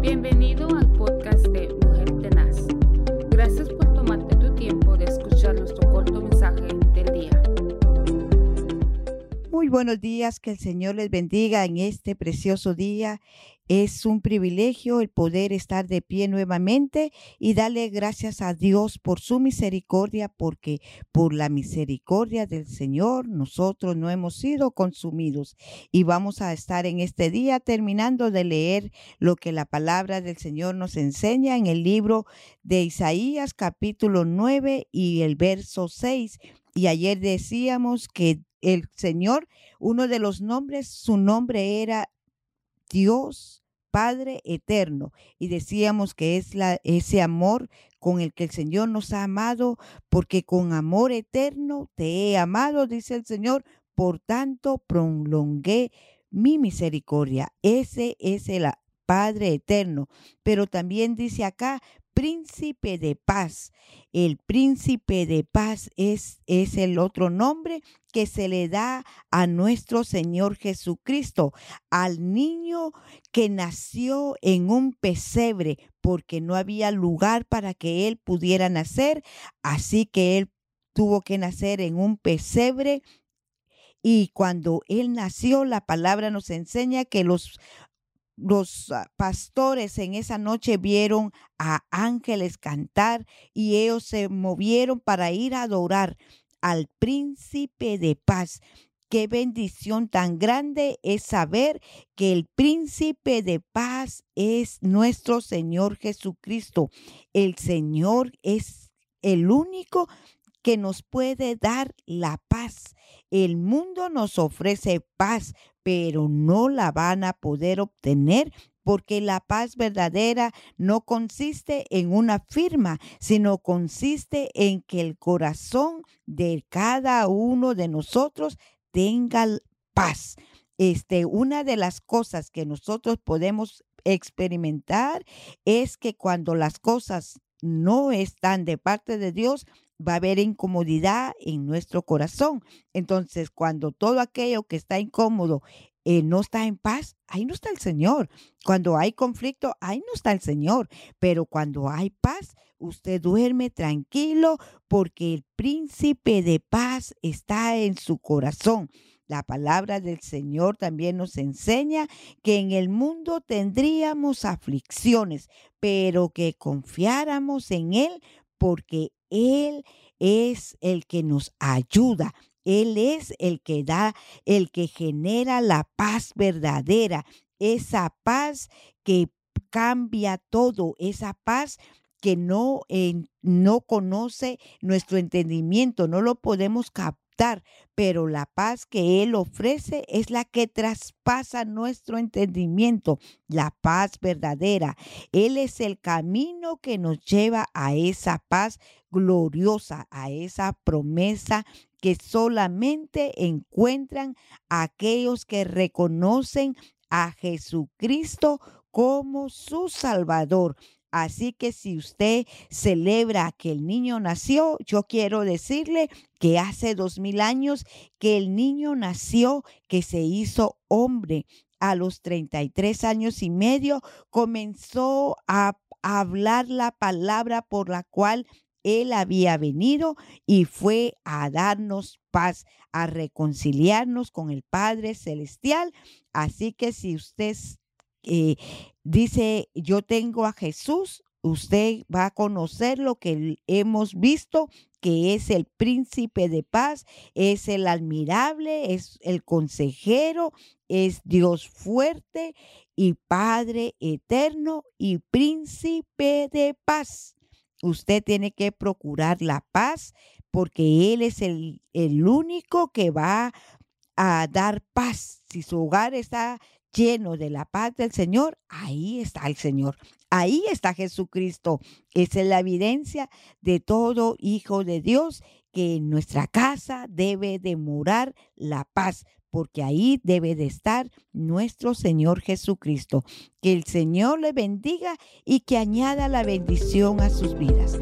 Bienvenido al podcast de Muy buenos días, que el Señor les bendiga en este precioso día. Es un privilegio el poder estar de pie nuevamente y darle gracias a Dios por su misericordia, porque por la misericordia del Señor nosotros no hemos sido consumidos. Y vamos a estar en este día terminando de leer lo que la palabra del Señor nos enseña en el libro de Isaías capítulo 9 y el verso 6. Y ayer decíamos que el Señor, uno de los nombres, su nombre era Dios Padre eterno. Y decíamos que es la, ese amor con el que el Señor nos ha amado, porque con amor eterno te he amado, dice el Señor, por tanto prolongué mi misericordia. Ese es el Padre eterno. Pero también dice acá, príncipe de paz. El príncipe de paz es, es el otro nombre que se le da a nuestro Señor Jesucristo, al niño que nació en un pesebre, porque no había lugar para que él pudiera nacer, así que él tuvo que nacer en un pesebre y cuando él nació, la palabra nos enseña que los los ah, pastores en esa noche vieron a ángeles cantar y ellos se movieron para ir a adorar al príncipe de paz. Qué bendición tan grande es saber que el príncipe de paz es nuestro Señor Jesucristo. El Señor es el único que nos puede dar la paz. El mundo nos ofrece paz, pero no la van a poder obtener porque la paz verdadera no consiste en una firma, sino consiste en que el corazón de cada uno de nosotros tenga paz. Este, una de las cosas que nosotros podemos experimentar es que cuando las cosas no están de parte de Dios, va a haber incomodidad en nuestro corazón. Entonces, cuando todo aquello que está incómodo eh, no está en paz, ahí no está el Señor. Cuando hay conflicto, ahí no está el Señor. Pero cuando hay paz, usted duerme tranquilo porque el príncipe de paz está en su corazón. La palabra del Señor también nos enseña que en el mundo tendríamos aflicciones, pero que confiáramos en Él porque Él es el que nos ayuda. Él es el que da, el que genera la paz verdadera, esa paz que cambia todo, esa paz que no, no conoce nuestro entendimiento, no lo podemos pero la paz que Él ofrece es la que traspasa nuestro entendimiento, la paz verdadera. Él es el camino que nos lleva a esa paz gloriosa, a esa promesa que solamente encuentran aquellos que reconocen a Jesucristo como su Salvador. Así que si usted celebra que el niño nació, yo quiero decirle que hace dos mil años que el niño nació, que se hizo hombre. A los 33 años y medio comenzó a hablar la palabra por la cual él había venido y fue a darnos paz, a reconciliarnos con el Padre Celestial. Así que si usted eh, dice, yo tengo a Jesús, usted va a conocer lo que hemos visto, que es el príncipe de paz, es el admirable, es el consejero, es Dios fuerte y Padre eterno y príncipe de paz. Usted tiene que procurar la paz porque Él es el, el único que va a dar paz. Si su hogar está lleno de la paz del Señor, ahí está el Señor. Ahí está Jesucristo. Esa es la evidencia de todo hijo de Dios que en nuestra casa debe de morar la paz, porque ahí debe de estar nuestro Señor Jesucristo. Que el Señor le bendiga y que añada la bendición a sus vidas.